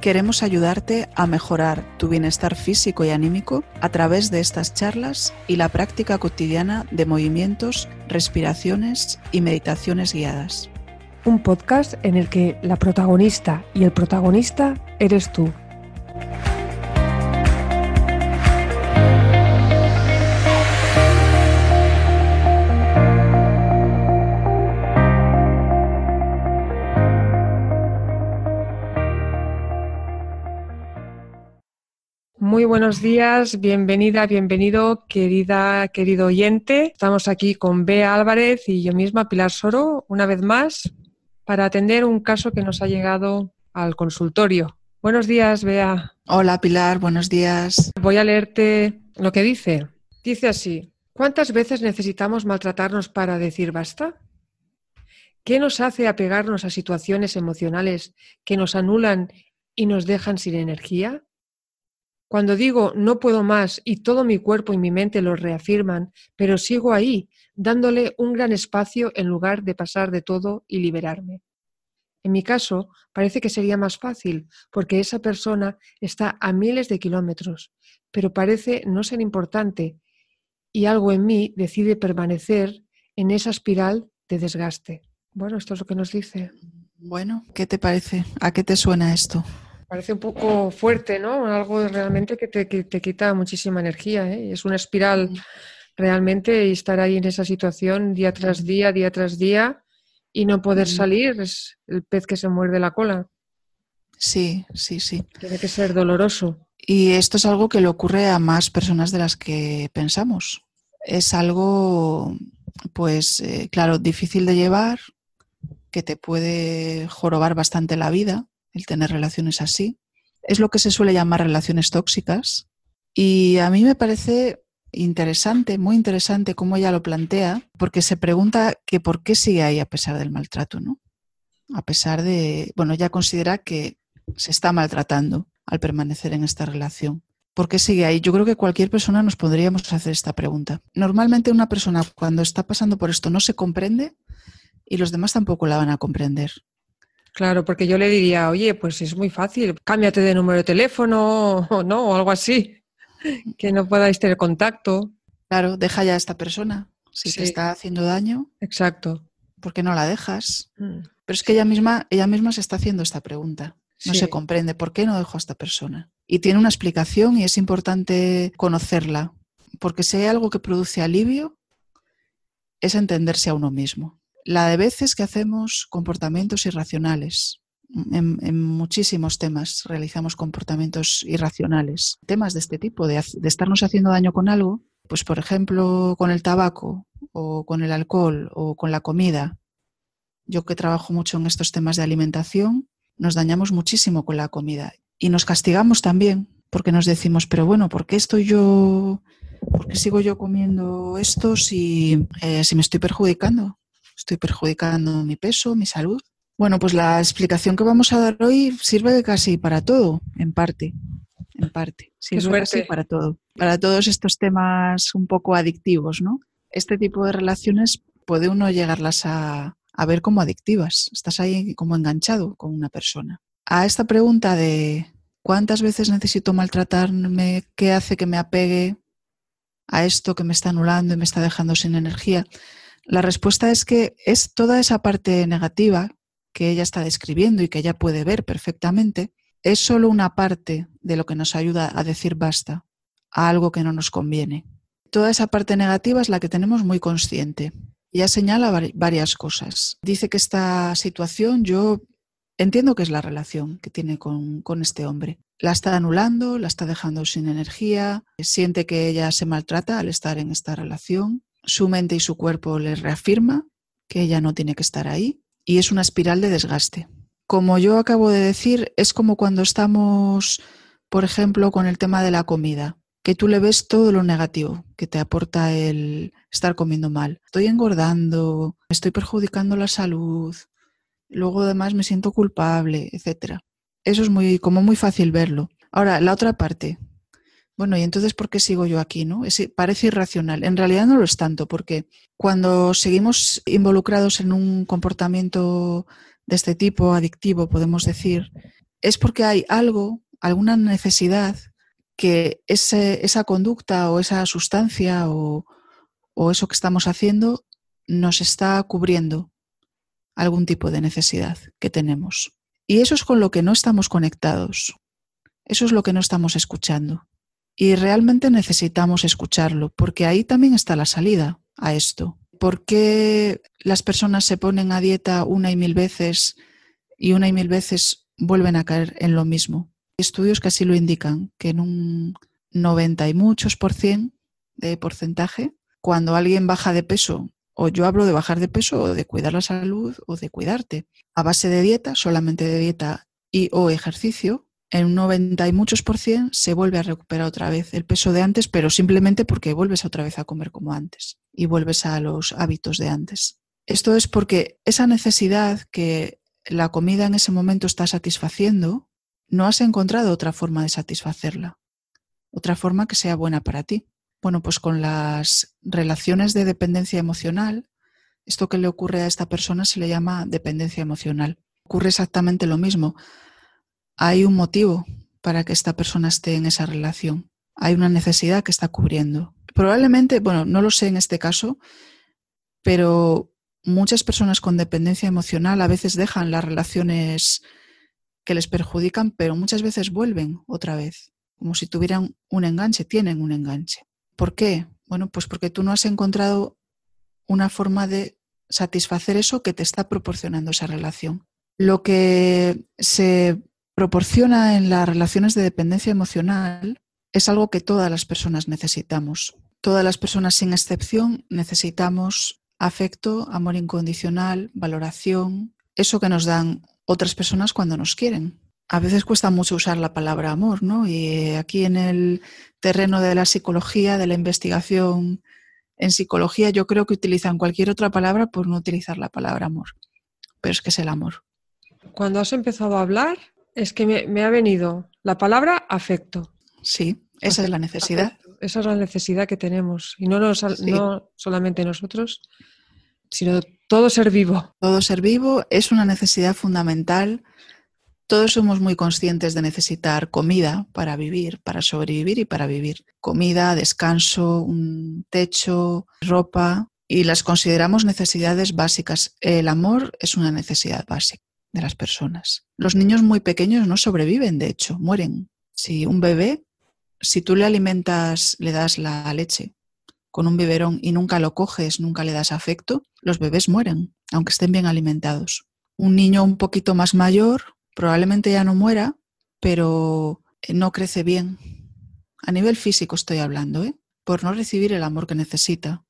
Queremos ayudarte a mejorar tu bienestar físico y anímico a través de estas charlas y la práctica cotidiana de movimientos, respiraciones y meditaciones guiadas. Un podcast en el que la protagonista y el protagonista eres tú. Muy buenos días, bienvenida, bienvenido, querida, querido oyente. Estamos aquí con Bea Álvarez y yo misma, Pilar Soro, una vez más, para atender un caso que nos ha llegado al consultorio. Buenos días, Bea. Hola, Pilar, buenos días. Voy a leerte lo que dice. Dice así, ¿cuántas veces necesitamos maltratarnos para decir basta? ¿Qué nos hace apegarnos a situaciones emocionales que nos anulan y nos dejan sin energía? Cuando digo no puedo más y todo mi cuerpo y mi mente lo reafirman, pero sigo ahí, dándole un gran espacio en lugar de pasar de todo y liberarme. En mi caso, parece que sería más fácil, porque esa persona está a miles de kilómetros, pero parece no ser importante, y algo en mí decide permanecer en esa espiral de desgaste. Bueno, esto es lo que nos dice. Bueno, ¿qué te parece? ¿A qué te suena esto? Parece un poco fuerte, ¿no? Algo realmente que te, quita muchísima energía. ¿eh? Es una espiral realmente y estar ahí en esa situación día tras día, día tras día y no poder salir es el pez que se muerde la cola. Sí, sí, sí. Tiene que ser doloroso. Y esto es algo que le ocurre a más personas de las que pensamos. Es algo, pues, eh, claro, difícil de llevar, que te puede jorobar bastante la vida tener relaciones así. Es lo que se suele llamar relaciones tóxicas. Y a mí me parece interesante, muy interesante cómo ella lo plantea, porque se pregunta que por qué sigue ahí a pesar del maltrato, ¿no? A pesar de, bueno, ella considera que se está maltratando al permanecer en esta relación. ¿Por qué sigue ahí? Yo creo que cualquier persona nos podríamos hacer esta pregunta. Normalmente una persona cuando está pasando por esto no se comprende y los demás tampoco la van a comprender. Claro, porque yo le diría, oye, pues es muy fácil, cámbiate de número de teléfono o no, o algo así, que no podáis tener contacto. Claro, deja ya a esta persona. Si te está haciendo daño. Exacto. ¿Por qué no la dejas? Mm. Pero es que ella misma, ella misma se está haciendo esta pregunta. No se comprende por qué no dejo a esta persona. Y tiene una explicación y es importante conocerla. Porque si hay algo que produce alivio, es entenderse a uno mismo la de veces que hacemos comportamientos irracionales. En, muchísimos temas realizamos comportamientos irracionales. Temas de este tipo, de, estarnos haciendo daño con algo, pues por ejemplo con el tabaco o con el alcohol o con la comida. Yo que trabajo mucho en estos temas de alimentación, nos dañamos muchísimo con la comida y nos castigamos también porque nos decimos, pero bueno, ¿por qué estoy yo, por qué sigo yo comiendo esto si, eh, si me estoy perjudicando? Estoy perjudicando mi peso, mi salud. Bueno, pues la explicación que vamos a dar hoy sirve casi para todo, en parte. En parte. Sirve casi para todo. Para todos estos temas un poco adictivos, ¿no? Este tipo de relaciones puede uno llegarlas a, a ver como adictivas. Estás ahí como enganchado con una persona. A esta pregunta de ¿cuántas veces necesito maltratarme? ¿Qué hace que me apegue a esto que me está anulando y me está dejando sin energía? La respuesta es que es toda esa parte negativa que ella está describiendo y que ella puede ver perfectamente, es solo una parte de lo que nos ayuda a decir basta a algo que no nos conviene. Toda esa parte negativa es la que tenemos muy consciente. Ella señala varias cosas. Dice que esta situación yo entiendo que es la relación que tiene con, con, este hombre. La está anulando, la está dejando sin energía, siente que ella se maltrata al estar en esta relación, su mente y su cuerpo le reafirma que ella no tiene que estar ahí y es una espiral de desgaste. Como yo acabo de decir, es como cuando estamos, por ejemplo, con el tema de la comida, que tú le ves todo lo negativo que te aporta el estar comiendo mal. Estoy engordando, estoy perjudicando la salud, luego además me siento culpable, etc. Eso es muy, como muy fácil verlo. Ahora, la otra parte. Bueno, y entonces, ¿por qué sigo yo aquí? No? parece irracional. En realidad no lo es tanto, porque cuando seguimos involucrados en un comportamiento de este tipo, adictivo, podemos decir, es porque hay algo, alguna necesidad que esa conducta o esa sustancia o, o eso que estamos haciendo nos está cubriendo algún tipo de necesidad que tenemos. Y eso es con lo que no estamos conectados. Eso es lo que no estamos escuchando. Y realmente necesitamos escucharlo, porque ahí también está la salida a esto. ¿Por qué las personas se ponen a dieta una y mil veces y una y mil veces vuelven a caer en lo mismo? Estudios que así lo indican, que en un 90 y muchos por cien de porcentaje, cuando alguien baja de peso, o yo hablo de bajar de peso o de cuidar la salud o de cuidarte, a base de dieta, solamente de dieta y o ejercicio, en un 90 y muchos por cien se vuelve a recuperar otra vez el peso de antes, pero simplemente porque vuelves otra vez a comer como antes y vuelves a los hábitos de antes. Esto es porque esa necesidad que la comida en ese momento está satisfaciendo, no has encontrado otra forma de satisfacerla, otra forma que sea buena para ti. Bueno, pues con las relaciones de dependencia emocional, esto que le ocurre a esta persona se le llama dependencia emocional. Ocurre exactamente lo mismo hay un motivo para que esta persona esté en esa relación. Hay una necesidad que está cubriendo. Probablemente, bueno, no lo sé en este caso, pero muchas personas con dependencia emocional a veces dejan las relaciones que les perjudican, pero muchas veces vuelven otra vez, como si tuvieran un enganche, tienen un enganche. ¿Por qué? Bueno, pues porque tú no has encontrado una forma de satisfacer eso que te está proporcionando esa relación. Lo que se proporciona en las relaciones de dependencia emocional es algo que todas las personas necesitamos. Todas las personas sin excepción necesitamos afecto, amor incondicional, valoración, eso que nos dan otras personas cuando nos quieren. A veces cuesta mucho usar la palabra amor, ¿no? Y eh, aquí en el terreno de la psicología, de la investigación en psicología, yo creo que utilizan cualquier otra palabra por no utilizar la palabra amor. Pero es que es el amor. Cuando has empezado a hablar, es que me, ha venido la palabra afecto. Sí, esa es la necesidad. Esa es la necesidad que tenemos. Y no, no solamente nosotros, sino todo ser vivo. Todo ser vivo es una necesidad fundamental. Todos somos muy conscientes de necesitar comida para vivir, para sobrevivir y para vivir. Comida, descanso, un techo, ropa, y las consideramos necesidades básicas. El amor es una necesidad básica de las personas. Los niños muy pequeños no sobreviven, de hecho, mueren. Si un bebé, si tú le alimentas, le das la leche con un biberón y nunca lo coges, nunca le das afecto, los bebés mueren, aunque estén bien alimentados. Un niño un poquito más mayor probablemente ya no muera, pero no crece bien. A nivel físico estoy hablando, ¿eh? por no recibir el amor que necesita.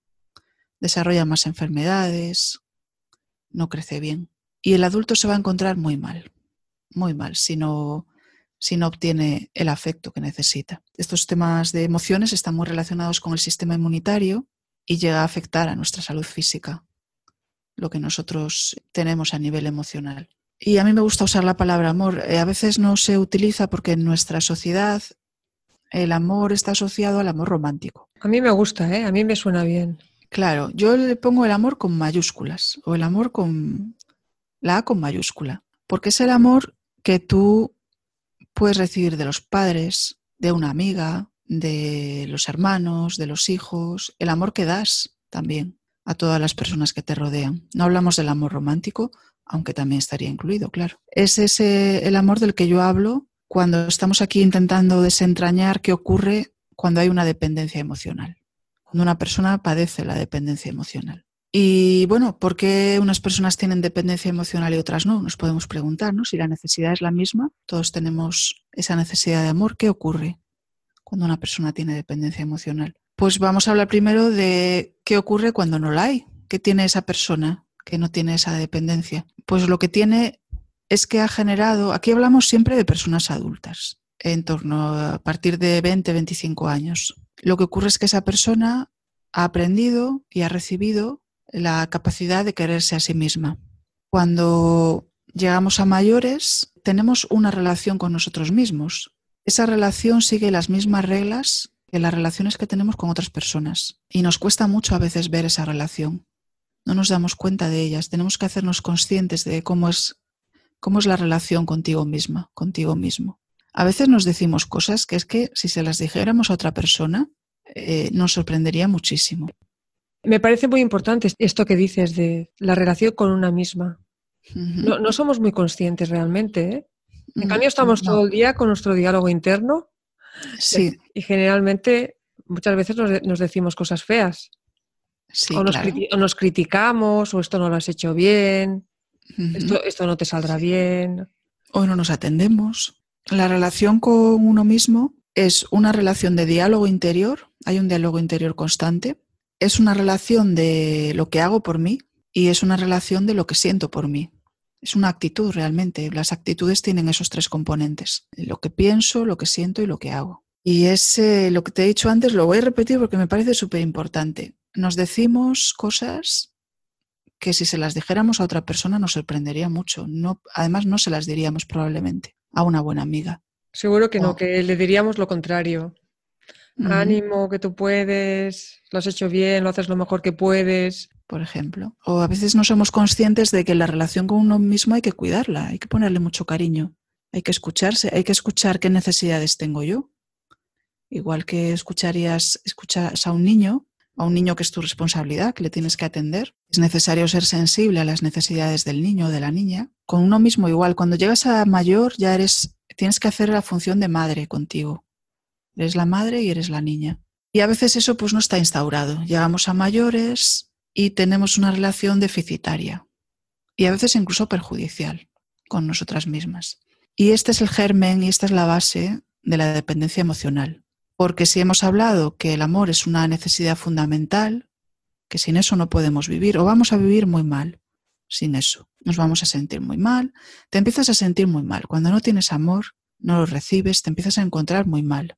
Desarrolla más enfermedades, no crece bien. Y el adulto se va a encontrar muy mal, muy mal, si no, si no obtiene el afecto que necesita. Estos temas de emociones están muy relacionados con el sistema inmunitario y llega a afectar a nuestra salud física, lo que nosotros tenemos a nivel emocional. Y a mí me gusta usar la palabra amor. Eh, a veces no se utiliza porque en nuestra sociedad el amor está asociado al amor romántico. A mí me gusta, ¿eh? a mí me suena bien. Claro, yo le pongo el amor con mayúsculas o el amor con, la A con mayúscula, porque es el amor que tú puedes recibir de los padres, de una amiga, de los hermanos, de los hijos, el amor que das también a todas las personas que te rodean. No hablamos del amor romántico, aunque también estaría incluido, claro. Es ese el amor del que yo hablo cuando estamos aquí intentando desentrañar qué ocurre cuando hay una dependencia emocional, cuando una persona padece la dependencia emocional. Y bueno, ¿por qué unas personas tienen dependencia emocional y otras no? Nos podemos preguntar, ¿no? Si la necesidad es la misma, todos tenemos esa necesidad de amor, ¿qué ocurre cuando una persona tiene dependencia emocional? Pues vamos a hablar primero de qué ocurre cuando no la hay. ¿Qué tiene esa persona que no tiene esa dependencia? Pues lo que tiene es que ha generado, aquí hablamos siempre de personas adultas, en torno a partir de 20, 25 años. Lo que ocurre es que esa persona ha aprendido y ha recibido la capacidad de quererse a sí misma. Cuando llegamos a mayores, tenemos una relación con nosotros mismos. Esa relación sigue las mismas reglas que las relaciones que tenemos con otras personas. Y nos cuesta mucho a veces ver esa relación. No nos damos cuenta de ellas. Tenemos que hacernos conscientes de cómo es, cómo es la relación contigo misma, contigo mismo. A veces nos decimos cosas que es que si se las dijéramos a otra persona, eh, nos sorprendería muchísimo. Me parece muy importante esto que dices de la relación con una misma. no, somos muy conscientes realmente. ¿eh? En cambio, estamos todo el día con nuestro diálogo interno. Sí. Y generalmente, muchas veces nos, decimos cosas feas. o, nos criticamos, o esto no lo has hecho bien, esto, esto no te saldrá bien. O no nos atendemos. La relación con uno mismo es una relación de diálogo interior, hay un diálogo interior constante, es una relación de lo que hago por mí y es una relación de lo que siento por mí. Es una actitud realmente. Las actitudes tienen esos tres componentes, lo que pienso, lo que siento y lo que hago. Y es eh, lo que te he dicho antes, lo voy a repetir porque me parece súper importante. Nos decimos cosas que si se las dijéramos a otra persona nos sorprendería mucho. No, además, no se las diríamos probablemente a una buena amiga. Seguro que no, que le diríamos lo contrario. Ánimo, que tú puedes, lo has hecho bien, lo haces lo mejor que puedes. Por ejemplo. O a veces no somos conscientes de que la relación con uno mismo hay que cuidarla, hay que ponerle mucho cariño, hay que escucharse, hay que escuchar qué necesidades tengo yo. Igual que escucharías, escuchas a un niño, a un niño que es tu responsabilidad, que le tienes que atender. Es necesario ser sensible a las necesidades del niño o de la niña. Con uno mismo igual, cuando llegas a mayor ya eres, tienes que hacer la función de madre contigo. Eres la madre y eres la niña. Y a veces eso pues no está instaurado. Llegamos a mayores y tenemos una relación deficitaria y a veces incluso perjudicial con nosotras mismas. Y este es el germen y esta es la base de la dependencia emocional. Porque si hemos hablado que el amor es una necesidad fundamental, que sin eso no podemos vivir o vamos a vivir muy mal sin eso. Nos vamos a sentir muy mal. Te empiezas a sentir muy mal. Cuando no tienes amor, no lo recibes, te empiezas a encontrar muy mal.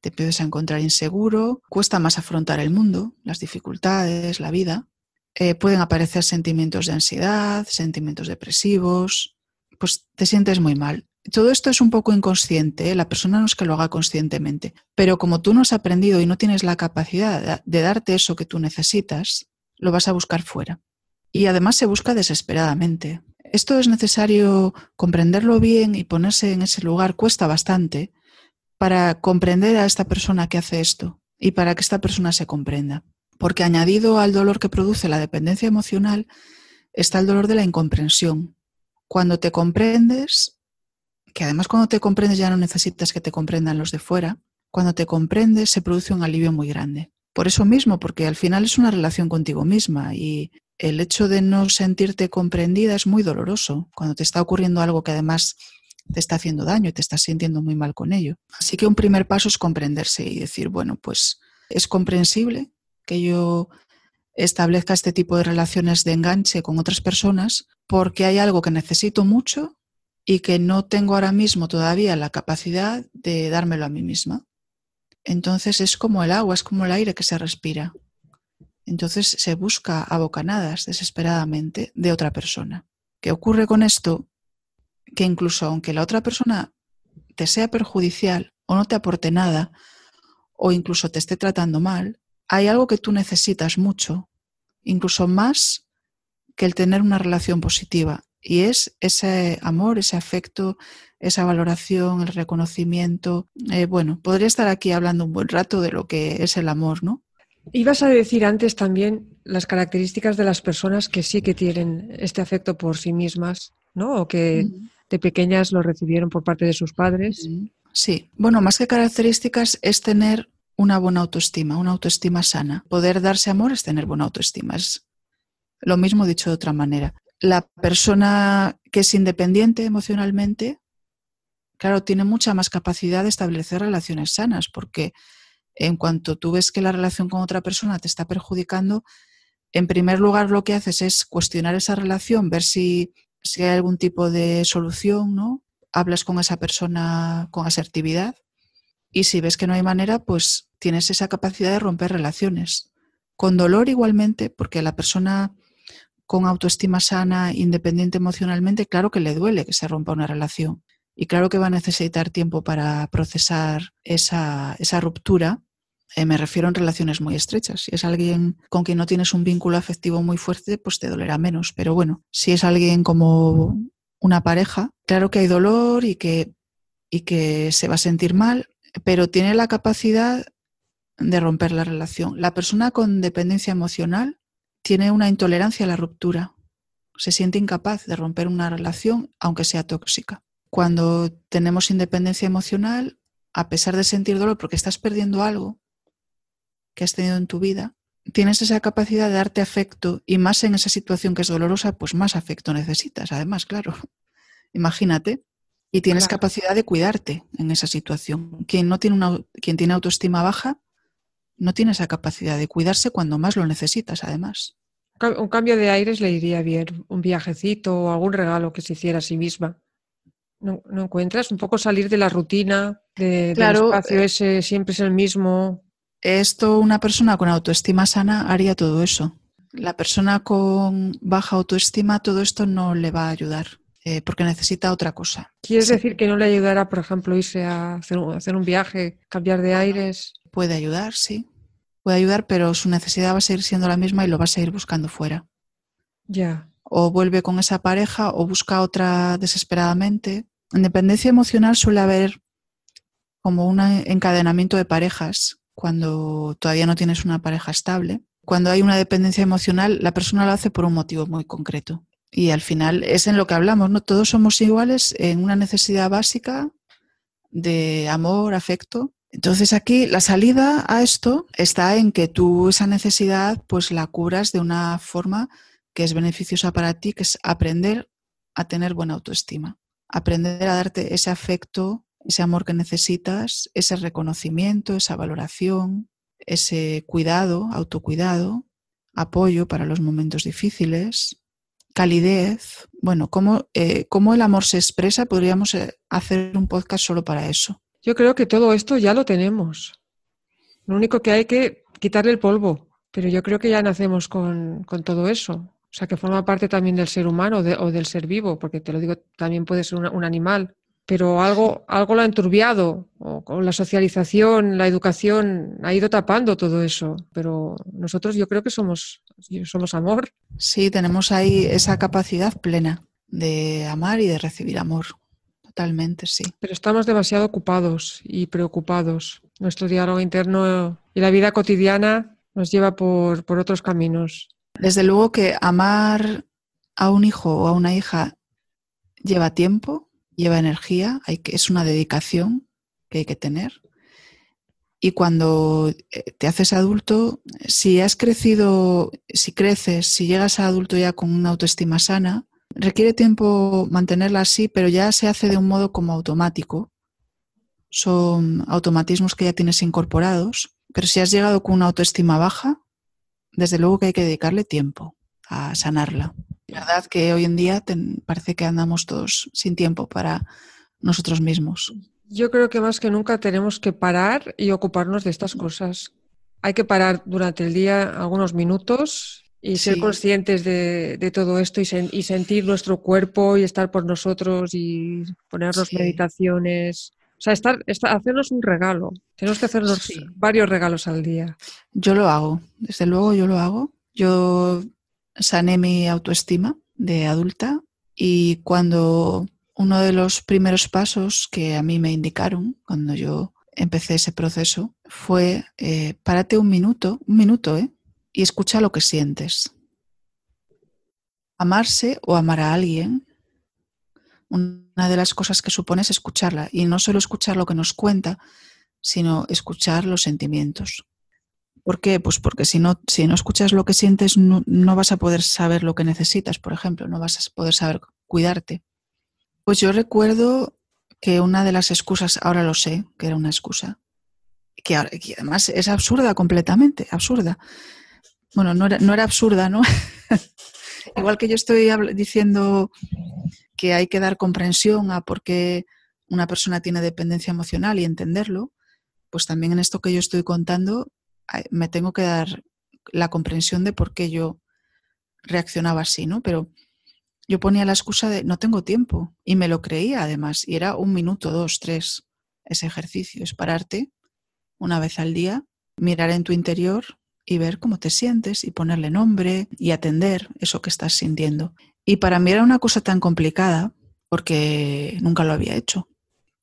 Te empiezas a encontrar inseguro, cuesta más afrontar el mundo, las dificultades, la vida. Eh, pueden aparecer sentimientos de ansiedad, sentimientos depresivos, pues te sientes muy mal todo esto es un poco inconsciente, ¿eh? la persona no es que lo haga conscientemente, pero como tú no has aprendido y no tienes la capacidad de darte eso que tú necesitas, lo vas a buscar fuera. Y además se busca desesperadamente. Esto es necesario comprenderlo bien y ponerse en ese lugar, cuesta bastante, para comprender a esta persona que hace esto y para que esta persona se comprenda. Porque añadido al dolor que produce la dependencia emocional está el dolor de la incomprensión. Cuando te comprendes, que además cuando te comprendes ya no necesitas que te comprendan los de fuera, cuando te comprendes se produce un alivio muy grande. Por eso mismo, porque al final es una relación contigo misma y el hecho de no sentirte comprendida es muy doloroso cuando te está ocurriendo algo que además te está haciendo daño y te estás sintiendo muy mal con ello. Así que un primer paso es comprenderse y decir, bueno, pues es comprensible que yo establezca este tipo de relaciones de enganche con otras personas porque hay algo que necesito mucho y que no tengo ahora mismo todavía la capacidad de dármelo a mí misma. Entonces es como el agua, es como el aire que se respira. Entonces se busca a bocanadas desesperadamente de otra persona. ¿Qué ocurre con esto? Que incluso aunque la otra persona te sea perjudicial o no te aporte nada, o incluso te esté tratando mal, hay algo que tú necesitas mucho, incluso más que el tener una relación positiva, y es ese amor, ese afecto, esa valoración, el reconocimiento. Eh, bueno, podría estar aquí hablando un buen rato de lo que es el amor, ¿no? Ibas a decir antes también las características de las personas que sí que tienen este afecto por sí mismas, ¿no? O que de pequeñas lo recibieron por parte de sus padres. Sí, bueno, más que características es tener una buena autoestima, una autoestima sana. Poder darse amor es tener buena autoestima. Es lo mismo dicho de otra manera la persona que es independiente emocionalmente, claro, tiene mucha más capacidad de establecer relaciones sanas, porque en cuanto tú ves que la relación con otra persona te está perjudicando, en primer lugar lo que haces es cuestionar esa relación, ver si, si hay algún tipo de solución, ¿no? hablas con esa persona con asertividad y si ves que no hay manera, pues tienes esa capacidad de romper relaciones. Con dolor igualmente, porque la persona con autoestima sana, independiente emocionalmente, claro que le duele que se rompa una relación. Y claro que va a necesitar tiempo para procesar esa, esa ruptura. Eh, me refiero en relaciones muy estrechas. Si es alguien con quien no tienes un vínculo afectivo muy fuerte, pues te dolerá menos. Pero bueno, si es alguien como una pareja, claro que hay dolor y que, y que se va a sentir mal, pero tiene la capacidad de romper la relación. La persona con dependencia emocional tiene una intolerancia a la ruptura. Se siente incapaz de romper una relación, aunque sea tóxica. Cuando tenemos independencia emocional, a pesar de sentir dolor porque estás perdiendo algo que has tenido en tu vida, tienes esa capacidad de darte afecto y más en esa situación que es dolorosa, pues más afecto necesitas, además, claro. Imagínate. Y tienes capacidad de cuidarte en esa situación. Quien, no tiene una, quien tiene autoestima baja no tiene esa capacidad de cuidarse cuando más lo necesitas, además. Un cambio de aires le iría bien, un viajecito o algún regalo que se hiciera a sí misma. ¿No, encuentras? Un poco salir de la rutina, de, claro, del espacio eh, ese, siempre es el mismo. Esto, una persona con autoestima sana haría todo eso. La persona con baja autoestima, todo esto no le va a ayudar. Eh, porque necesita otra cosa. ¿Quieres decir que no le ayudará, por ejemplo, irse a hacer, hacer un viaje, cambiar de aires? Puede ayudar, sí. Puede ayudar, pero su necesidad va a seguir siendo la misma y lo va a seguir buscando fuera. Ya. O vuelve con esa pareja o busca otra desesperadamente. En dependencia emocional suele haber como un encadenamiento de parejas cuando todavía no tienes una pareja estable. Cuando hay una dependencia emocional, la persona lo hace por un motivo muy concreto. Y al final es en lo que hablamos, ¿no? Todos somos iguales en una necesidad básica de amor, afecto, entonces aquí la salida a esto está en que tú esa necesidad pues la cubras de una forma que es beneficiosa para ti, que es aprender a tener buena autoestima, aprender a darte ese afecto, ese amor que necesitas, ese reconocimiento, esa valoración, ese cuidado, autocuidado, apoyo para los momentos difíciles, calidez. Bueno, cómo, eh, cómo el amor se expresa, podríamos eh, hacer un podcast solo para eso. Yo creo que todo esto ya lo tenemos. Lo único que hay que quitarle el polvo, pero yo creo que ya nacemos con, todo eso. O sea, que forma parte también del ser humano o del ser vivo, porque te lo digo, también puede ser un animal, pero algo, algo lo ha enturbiado, o con la socialización, la educación ha ido tapando todo eso. Pero nosotros yo creo que somos, somos amor. Sí, tenemos ahí esa capacidad plena de amar y de recibir amor. Totalmente, sí. Pero estamos demasiado ocupados y preocupados. Nuestro diálogo interno y la vida cotidiana nos lleva por, otros caminos. Desde luego que amar a un hijo o a una hija lleva tiempo, lleva energía, hay que, es una dedicación que hay que tener. Y cuando eh, te haces adulto, si has crecido, si creces, si llegas a adulto ya con una autoestima sana, Requiere tiempo mantenerla así, pero ya se hace de un modo como automático. Son automatismos que ya tienes incorporados, pero si has llegado con una autoestima baja, desde luego que hay que dedicarle tiempo a sanarla. Verdad que hoy en día parece que andamos todos sin tiempo para nosotros mismos. Yo creo que más que nunca tenemos que parar y ocuparnos de estas cosas. Hay que parar durante el día algunos minutos y ser conscientes de, todo esto y, sentir nuestro cuerpo y estar por nosotros y ponernos meditaciones. O sea, estar, hacernos un regalo. Tenemos que hacernos varios regalos al día. Yo lo hago, desde luego yo lo hago. Yo sané mi autoestima de adulta y cuando uno de los primeros pasos que a mí me indicaron cuando yo empecé ese proceso fue eh, párate un minuto, un minuto, ¿eh? y escucha lo que sientes. Amarse o amar a alguien, una de las cosas que supone es escucharla y no solo escuchar lo que nos cuenta, sino escuchar los sentimientos. ¿Por qué? Pues porque si no, si no escuchas lo que sientes, no, no, vas a poder saber lo que necesitas, por ejemplo, no vas a poder saber cuidarte. Pues yo recuerdo que una de las excusas, ahora lo sé, que era una excusa, que, además es absurda completamente, absurda, bueno, no era, no era absurda, ¿no? Igual que yo estoy diciendo que hay que dar comprensión a por qué una persona tiene dependencia emocional y entenderlo, pues también en esto que yo estoy contando me tengo que dar la comprensión de por qué yo reaccionaba así, ¿no? Pero yo ponía la excusa de no tengo tiempo y me lo creía además y era un minuto, dos, tres ese ejercicio, es pararte una vez al día, mirar en tu interior y ver cómo te sientes y ponerle nombre y atender eso que estás sintiendo. Y para mí era una cosa tan complicada porque nunca lo había hecho,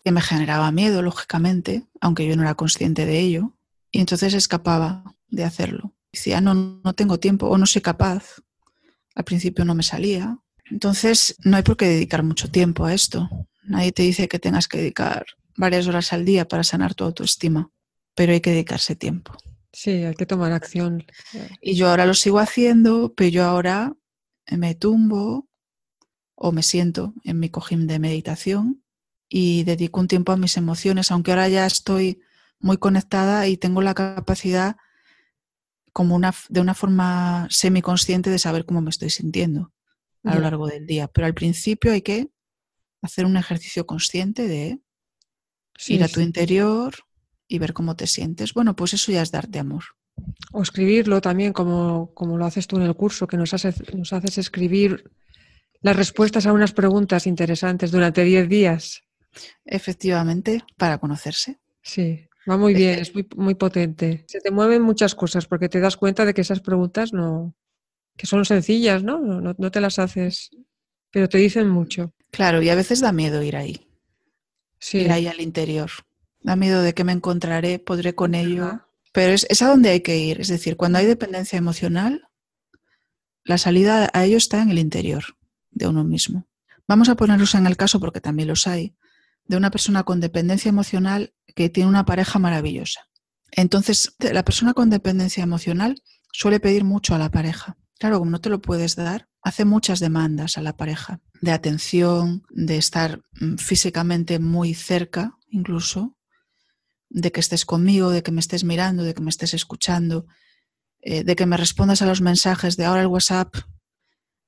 que me generaba miedo, lógicamente, aunque yo no era consciente de ello, y entonces escapaba de hacerlo. Decía, no, no tengo tiempo o no soy capaz. Al principio no me salía. Entonces, no hay por qué dedicar mucho tiempo a esto. Nadie te dice que tengas que dedicar varias horas al día para sanar tu autoestima, pero hay que dedicarse tiempo. Sí, hay que tomar acción. Y yo ahora lo sigo haciendo, pero yo ahora me tumbo o me siento en mi cojín de meditación y dedico un tiempo a mis emociones, aunque ahora ya estoy muy conectada y tengo la capacidad como una, de una forma semiconsciente de saber cómo me estoy sintiendo a lo largo del día. Pero al principio hay que hacer un ejercicio consciente de ir a tu interior, y ver cómo te sientes. Bueno, pues eso ya es darte amor. O escribirlo también, como, como lo haces tú en el curso, que nos, nos haces escribir las respuestas a unas preguntas interesantes durante 10 días. Efectivamente, para conocerse. Sí, va muy bien, es muy, muy potente. Se te mueven muchas cosas porque te das cuenta de que esas preguntas no, que son sencillas, ¿no? No, no te las haces, pero te dicen mucho. Claro, y a veces da miedo ir ahí. Sí. Ir ahí al interior da miedo de que me encontraré, podré con ello. Pero es, es, a donde hay que ir. Es decir, cuando hay dependencia emocional, la salida a ello está en el interior de uno mismo. Vamos a ponerlos en el caso, porque también los hay, de una persona con dependencia emocional que tiene una pareja maravillosa. Entonces, la persona con dependencia emocional suele pedir mucho a la pareja. Claro, como no te lo puedes dar, hace muchas demandas a la pareja, de atención, de estar mm, físicamente muy cerca incluso, de que estés conmigo, de que me estés mirando, de que me estés escuchando, eh, de que me respondas a los mensajes de ahora el WhatsApp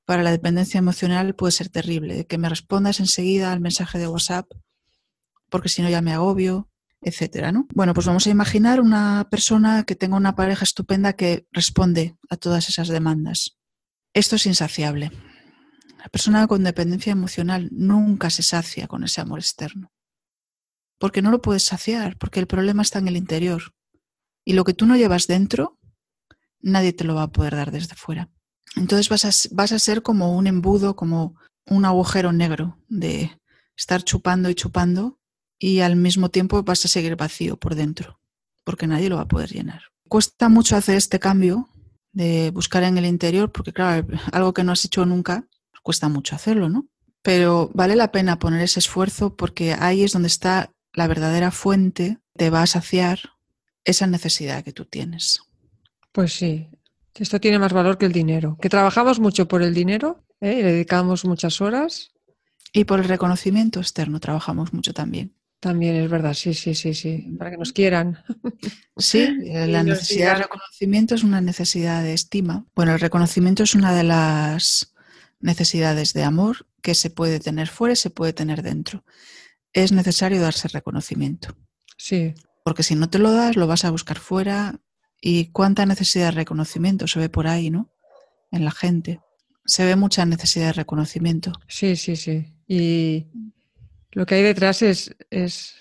para la dependencia emocional puede ser terrible, de que me respondas enseguida al mensaje de WhatsApp porque si no ya me agobio, etcétera, ¿no? Bueno, pues vamos a imaginar una persona que tenga una pareja estupenda que responde a todas esas demandas. Esto es insaciable. La persona con dependencia emocional nunca se sacia con ese amor externo porque no lo puedes saciar, porque el problema está en el interior. Y lo que tú no llevas dentro, nadie te lo va a poder dar desde fuera. Entonces vas a, vas a ser como un embudo, como un agujero negro de estar chupando y chupando y al mismo tiempo vas a seguir vacío por dentro, porque nadie lo va a poder llenar. Cuesta mucho hacer este cambio de buscar en el interior, porque claro, algo que no has hecho nunca, cuesta mucho hacerlo, ¿no? Pero vale la pena poner ese esfuerzo porque ahí es donde está la verdadera fuente te va a saciar esa necesidad que tú tienes. Pues sí, esto tiene más valor que el dinero. Que trabajamos mucho por el dinero, ¿eh? y le dedicamos muchas horas. Y por el reconocimiento externo trabajamos mucho también. También es verdad, sí, sí, sí, sí, para que nos quieran. Sí, la necesidad de reconocimiento es una necesidad de estima. Bueno, el reconocimiento es una de las necesidades de amor que se puede tener fuera y se puede tener dentro es necesario darse reconocimiento. Sí. Porque si no te lo das, lo vas a buscar fuera. ¿Y cuánta necesidad de reconocimiento se ve por ahí, no? En la gente. Se ve mucha necesidad de reconocimiento. Sí, sí, sí. Y lo que hay detrás es, es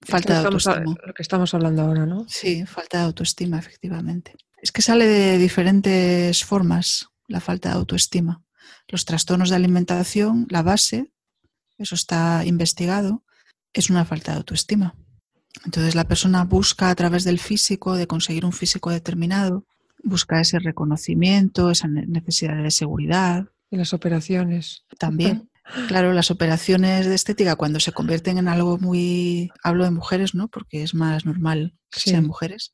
falta de autoestima. lo que estamos hablando ahora, ¿no? Sí, falta de autoestima, efectivamente. Es que sale de diferentes formas la falta de autoestima. Los trastornos de alimentación, la base, eso está investigado, es una falta de autoestima. Entonces la persona busca a través del físico, de conseguir un físico determinado, busca ese reconocimiento, esa necesidad de seguridad. Y las operaciones. También. Claro, las operaciones de estética cuando se convierten en algo muy, hablo de mujeres, ¿no? Porque es más normal que sean mujeres,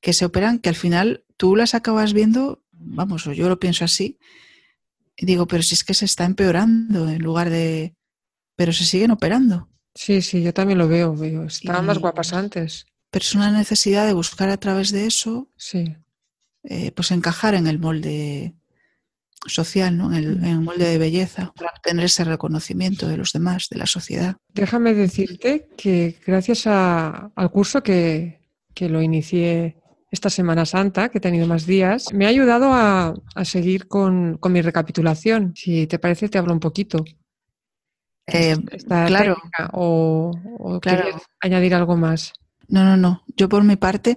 que se operan, que al final tú las acabas viendo, vamos, yo lo pienso así, y digo, pero si es que se está empeorando en lugar de, pero se siguen operando. Sí, sí, yo también lo veo, veo. Estaban más guapas antes. Pero es una necesidad de buscar a través de eso, sí. Eh, pues encajar en el molde social, ¿no? en, el, molde de belleza, para obtener ese reconocimiento de los demás, de la sociedad. Déjame decirte que gracias al curso que, lo inicié esta Semana Santa, que he tenido más días, me ha ayudado a, seguir con, mi recapitulación. Si te parece, te hablo un poquito. Eh, claro. o, o añadir algo más. No, no, no. Yo por mi parte,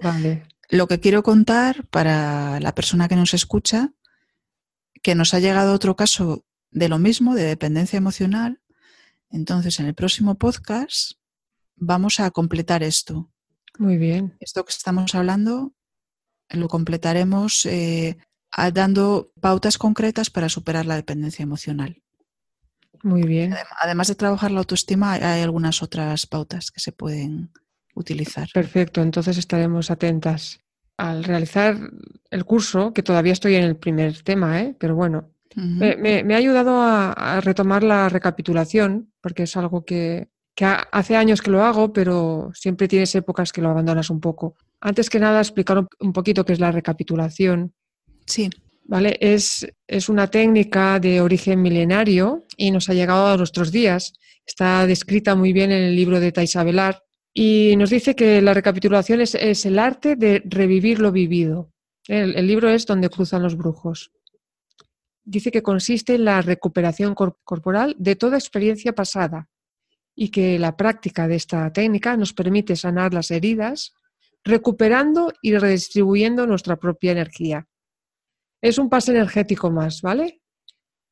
lo que quiero contar para la persona que nos escucha que nos ha llegado otro caso de lo mismo, de dependencia emocional. Entonces, en el próximo podcast vamos a completar esto. Muy bien. Esto que estamos hablando lo completaremos eh, dando pautas concretas para superar la dependencia emocional. Muy bien. Además de trabajar la autoestima, hay algunas otras pautas que se pueden utilizar. Perfecto, entonces estaremos atentas al realizar el curso, que todavía estoy en el primer tema, ¿eh? pero bueno, me, ha ayudado a, retomar la recapitulación, porque es algo que, hace años que lo hago, pero siempre tienes épocas que lo abandonas un poco. Antes que nada, explicar un poquito qué es la recapitulación. Sí. ¿Vale? Es, es una técnica de origen milenario y nos ha llegado a nuestros días. Está descrita muy bien en el libro de Taisabelar y nos dice que la recapitulación es, el arte de revivir lo vivido. El, libro es Donde cruzan los brujos. Dice que consiste en la recuperación corporal de toda experiencia pasada y que la práctica de esta técnica nos permite sanar las heridas, recuperando y redistribuyendo nuestra propia energía. Es un paso energético más, ¿vale?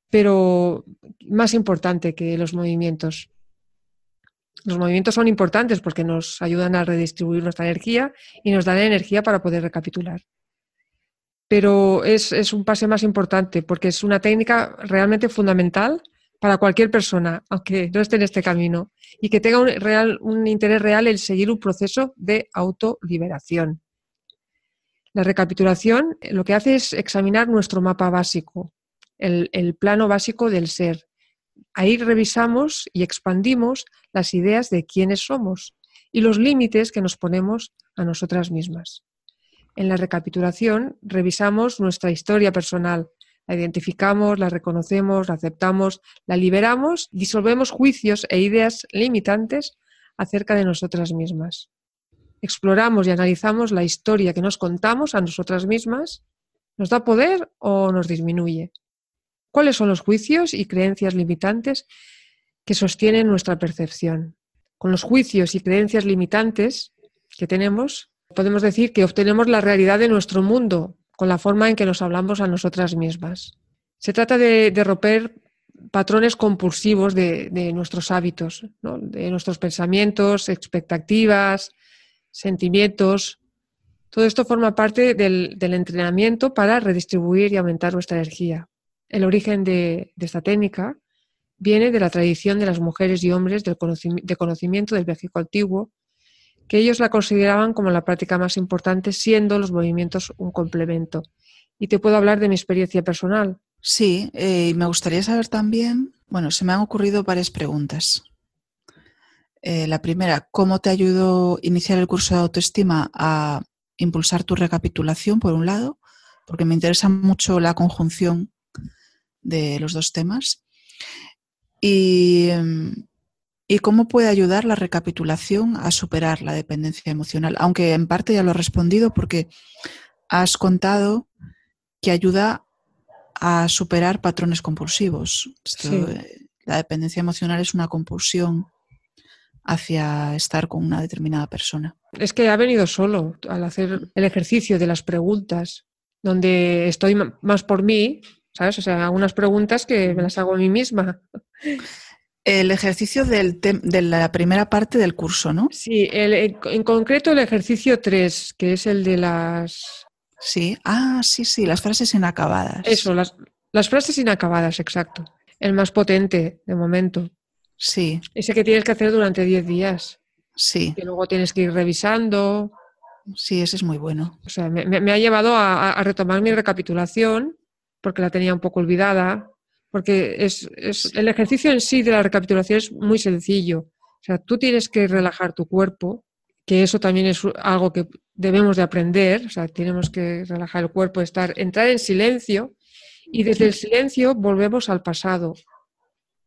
Pero más importante que los movimientos. Los movimientos son importantes porque nos ayudan a redistribuir nuestra energía y nos dan energía para poder recapitular. Pero es, un pase más importante porque es una técnica realmente fundamental para cualquier persona, aunque no esté en este camino, y que tenga un, real, un interés real en seguir un proceso de autoliberación. La recapitulación lo que hace es examinar nuestro mapa básico, el plano básico del ser, Ahí revisamos y expandimos las ideas de quiénes somos y los límites que nos ponemos a nosotras mismas. En la recapitulación revisamos nuestra historia personal, la identificamos, la reconocemos, la aceptamos, la liberamos, disolvemos juicios e ideas limitantes acerca de nosotras mismas. Exploramos y analizamos la historia que nos contamos a nosotras mismas. ¿Nos da poder o nos disminuye? ¿Cuáles son los juicios y creencias limitantes que sostienen nuestra percepción? Con los juicios y creencias limitantes que tenemos, podemos decir que obtenemos la realidad de nuestro mundo con la forma en que nos hablamos a nosotras mismas. Se trata de, romper patrones compulsivos de, nuestros hábitos, de nuestros pensamientos, expectativas, sentimientos. Todo esto forma parte del entrenamiento para redistribuir y aumentar nuestra energía. El origen de, esta técnica viene de la tradición de las mujeres y hombres del de conocimiento del México antiguo, que ellos la consideraban como la práctica más importante, siendo los movimientos un complemento. Y te puedo hablar de mi experiencia personal. Sí, eh, y me gustaría saber también, bueno, se me han ocurrido varias preguntas. Eh, la primera, ¿cómo te ayudó iniciar el curso de autoestima a impulsar tu recapitulación, por un lado? Porque me interesa mucho la conjunción de los dos temas. Y, cómo puede ayudar la recapitulación a superar la dependencia emocional, aunque en parte ya lo he respondido porque has contado que ayuda a superar patrones compulsivos. La dependencia emocional es una compulsión hacia estar con una determinada persona. Es que ha venido solo al hacer el ejercicio de las preguntas, donde estoy más por mí ¿sabes? O sea, algunas preguntas que me las hago a mí misma. El ejercicio de la primera parte del curso, ¿no? Sí, en concreto el ejercicio 3, que es el de las... Sí, ah, sí, sí, las frases inacabadas. Eso, las, las frases inacabadas, exacto. El más potente, de momento. Sí. Ese que tienes que hacer durante 10 días. Sí. Que luego tienes que ir revisando. Sí, ese es muy bueno. O sea, me, ha llevado a, retomar mi recapitulación porque la tenía un poco olvidada, porque es, el ejercicio en sí de la recapitulación es muy sencillo. O sea, tú tienes que relajar tu cuerpo, que eso también es algo que debemos de aprender, o sea, tenemos que relajar el cuerpo, estar, entrar en silencio Y desde el silencio volvemos al pasado,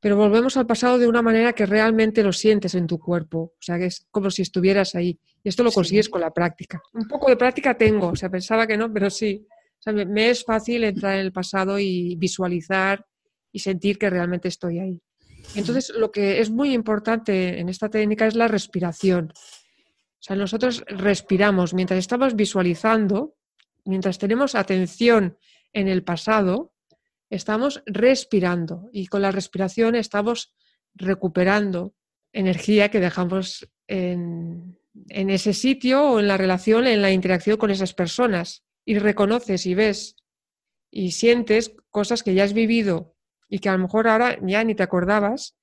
pero volvemos al pasado de una manera que realmente lo sientes en tu cuerpo, o sea, que es como si estuvieras ahí. Y esto lo consigues con la práctica. Un poco de práctica tengo, o sea, pensaba que no, pero sí. Me, es fácil entrar en el pasado y visualizar y sentir que realmente estoy ahí. Entonces, lo que es muy importante en esta técnica es la respiración. O sea, nosotros respiramos mientras estamos visualizando, mientras tenemos atención en el pasado, estamos respirando y con la respiración estamos recuperando energía que dejamos en, ese sitio o en la relación, en la interacción con esas personas. Y reconoces y ves y sientes cosas que ya has vivido y que a lo mejor ahora ya ni te acordabas,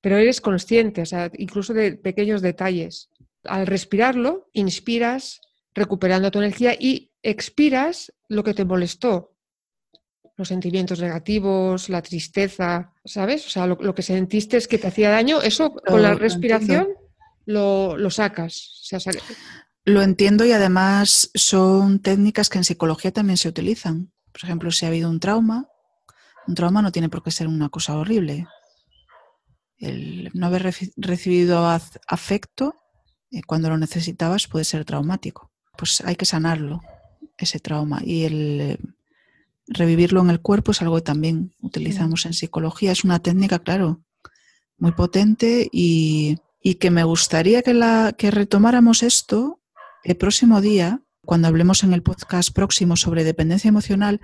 pero eres consciente, o sea, incluso de pequeños detalles. Al respirarlo, inspiras recuperando tu energía y expiras lo que te molestó, los sentimientos negativos, la tristeza, ¿sabes? O sea, lo, que sentiste es que te hacía daño, eso con la respiración lo, sacas. Lo entiendo y además son técnicas que en psicología también se utilizan. Por ejemplo, si ha habido un trauma, un trauma no tiene por qué ser una cosa horrible. El no haber recibido afecto eh, cuando lo necesitabas puede ser traumático. Pues hay que sanarlo, ese trauma. Y el revivirlo en el cuerpo es algo que también utilizamos en psicología. Es una técnica, claro, muy potente y, que me gustaría que, la, que retomáramos esto el próximo día, cuando hablemos en el podcast próximo sobre dependencia emocional,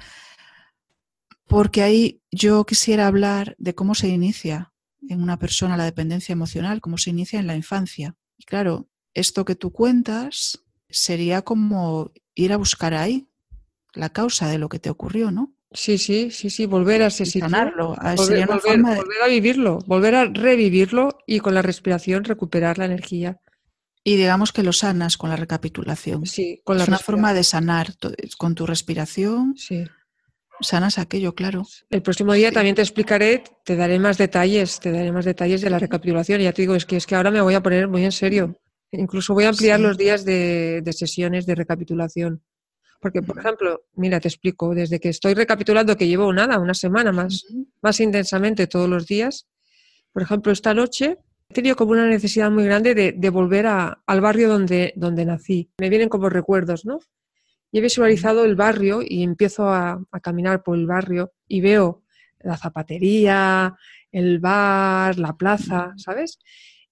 porque ahí yo quisiera hablar de cómo se inicia en una persona la dependencia emocional, cómo se inicia en la infancia. Y claro, esto que tú cuentas sería como ir a buscar ahí, la causa de lo que te ocurrió, ¿no? Sí, sí, sí, sí, volver a ese volver, a vivirlo, volver a revivirlo y con la respiración recuperar la energía. Y digamos que lo sanas con la recapitulación. Sí, con la es una forma de sanar con tu respiración. Sí. Sanas aquello, claro. El próximo día también te explicaré, te daré más detalles, te daré más detalles de la recapitulación. Y ya te digo, es que es que ahora me voy a poner muy en serio. Incluso voy a ampliar los días de sesiones de recapitulación. Porque, por ejemplo, mira, te explico, desde que estoy recapitulando que llevo nada, una semana más, más intensamente todos los días, por ejemplo, esta noche he tenido como una necesidad muy grande de, volver al barrio donde, donde nací. Me vienen como recuerdos, ¿no? Y he visualizado el barrio y empiezo a, caminar por el barrio y veo la zapatería, el bar, la plaza, ¿sabes?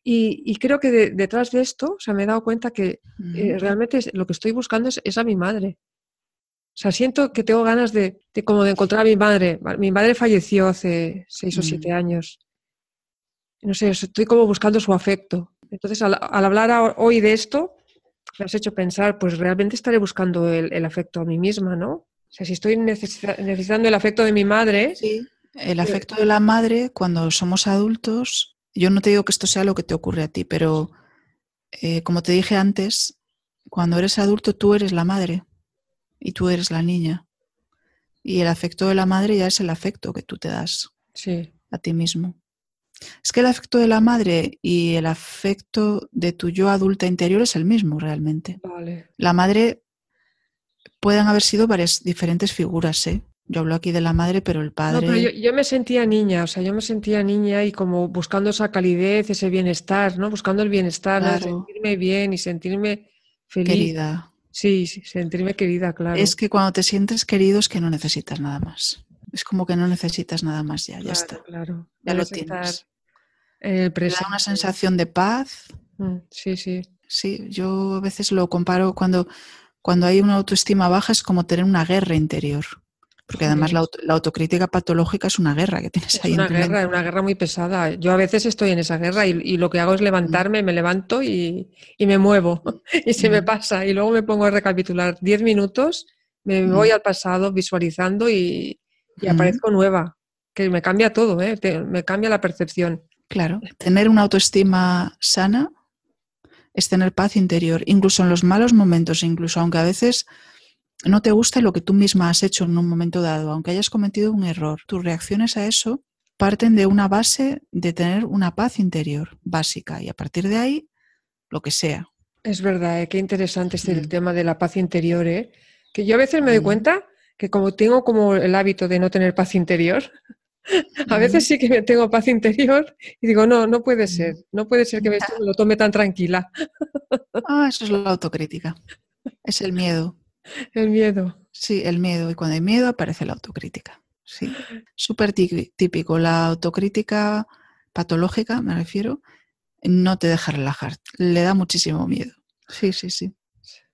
Y, creo que detrás de esto, o sea, me he dado cuenta que eh, realmente lo que estoy buscando es, a mi madre. O sea, siento que tengo ganas de, como de encontrar a mi madre. Mi madre falleció hace seis o mm. siete años. No sé, estoy como buscando su afecto. Entonces, al, hablar hoy de esto, me has hecho pensar, pues realmente estaré buscando el, afecto a mí misma, ¿no? O sea, si estoy necesitando el afecto de mi madre. Sí, el afecto de la madre cuando somos adultos. Yo no te digo que esto sea lo que te ocurre a ti, pero eh, como te dije antes, cuando eres adulto tú eres la madre y tú eres la niña. Y el afecto de la madre ya es el afecto que tú te das a ti mismo. Es que el afecto de la madre y el afecto de tu yo adulta interior es el mismo realmente. La madre pueden haber sido varias diferentes figuras, ¿eh? Yo hablo aquí de la madre, pero el padre. yo, me sentía niña, o sea, yo me sentía niña y como buscando esa calidez, ese bienestar, ¿no? Buscando el bienestar, sentirme bien y sentirme feliz. Querida. Sí, sí, sentirme querida, claro. Es que cuando te sientes querido es que no necesitas nada más. Es como que no necesitas nada más ya, ya está. Claro, ya lo tienes. El da una sensación de paz. Mm, sí, sí. Sí, yo a veces lo comparo cuando, cuando hay una autoestima baja es como tener una guerra interior. Porque además la, autocrítica patológica es una guerra que tienes ahí. Es una guerra, una guerra muy pesada. Yo a veces estoy en esa guerra y, lo que hago es levantarme, me levanto y, me muevo y se me pasa. Y luego me pongo a recapitular diez minutos, me voy al pasado visualizando y, aparezco nueva. Que me cambia todo, ¿eh? me cambia la percepción. Claro, tener una autoestima sana es tener paz interior, incluso en los malos momentos, incluso aunque a veces no te gusta lo que tú misma has hecho en un momento dado, aunque hayas cometido un error. Tus reacciones a eso parten de una base de tener una paz interior básica y a partir de ahí, lo que sea. Es verdad, ¿eh? qué interesante este el tema de la paz interior, ¿eh? que yo a veces me doy mm. cuenta que como tengo como el hábito de no tener paz interior, a veces sí que tengo paz interior y digo, no, no puede ser, no puede ser que me, lo tome tan tranquila. Ah, eso es la autocrítica. Es el miedo. El miedo. Sí, el miedo. Y cuando hay miedo aparece la autocrítica. Sí. Súper típico. La autocrítica patológica, me refiero, no te deja relajar. Le da muchísimo miedo. Sí, sí, sí.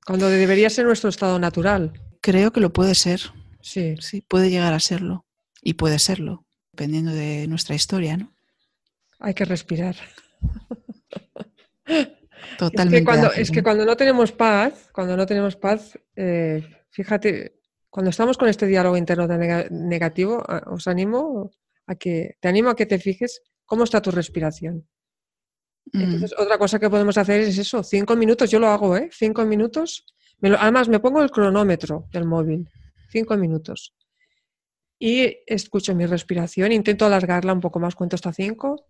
Cuando debería ser nuestro estado natural. Creo que lo puede ser. Sí. Sí, puede llegar a serlo. Y puede serlo dependiendo de nuestra historia, ¿no? Hay que respirar. Totalmente. Es que cuando, es que cuando no tenemos paz, cuando no tenemos paz, eh, fíjate, cuando estamos con este diálogo interno negativo, os animo a que, te animo a que te fijes cómo está tu respiración. Mm. Entonces, otra cosa que podemos hacer es eso, cinco minutos, yo lo hago, ¿eh? Cinco minutos. Además, me pongo el cronómetro del móvil, cinco minutos y escucho mi respiración, intento alargarla un poco más, cuento hasta 5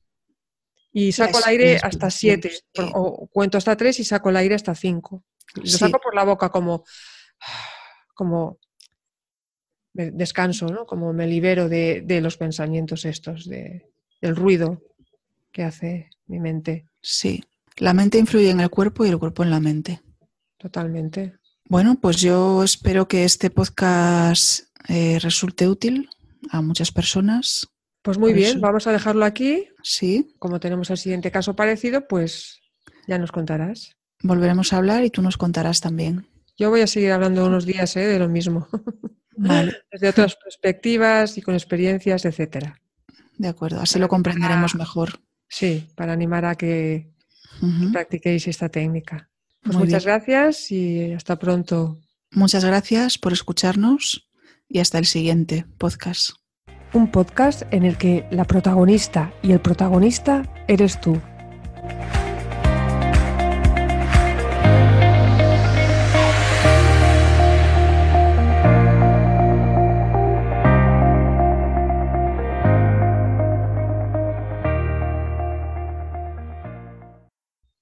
y saco el aire hasta 7 o cuento hasta 3 y saco el aire hasta 5. Lo saco por la boca como, como descanso, ¿no? como me libero de, los pensamientos estos, de, del ruido que hace mi mente. Sí, la mente influye en el cuerpo y el cuerpo en la mente. Totalmente. Bueno, pues yo espero que este podcast eh, resulte útil a muchas personas. Pues muy bien, vamos a dejarlo aquí. Sí. Como tenemos el siguiente caso parecido, pues ya nos contarás. Volveremos a hablar y tú nos contarás también. Yo voy a seguir hablando unos días ¿eh? de lo mismo. Desde otras perspectivas y con experiencias, etcétera. De acuerdo, así lo comprenderemos mejor. Sí, para animar a que practiquéis esta técnica. Pues muchas gracias y hasta pronto. Muchas gracias por escucharnos y hasta el siguiente podcast. Un podcast en el que la protagonista y el protagonista eres tú.